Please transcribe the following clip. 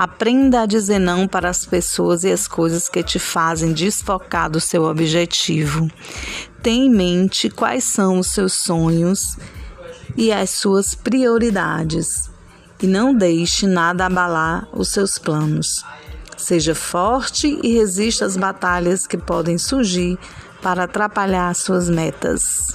Aprenda a dizer não para as pessoas e as coisas que te fazem desfocar do seu objetivo. Tenha em mente quais são os seus sonhos e as suas prioridades. E não deixe nada abalar os seus planos. Seja forte e resista às batalhas que podem surgir para atrapalhar suas metas.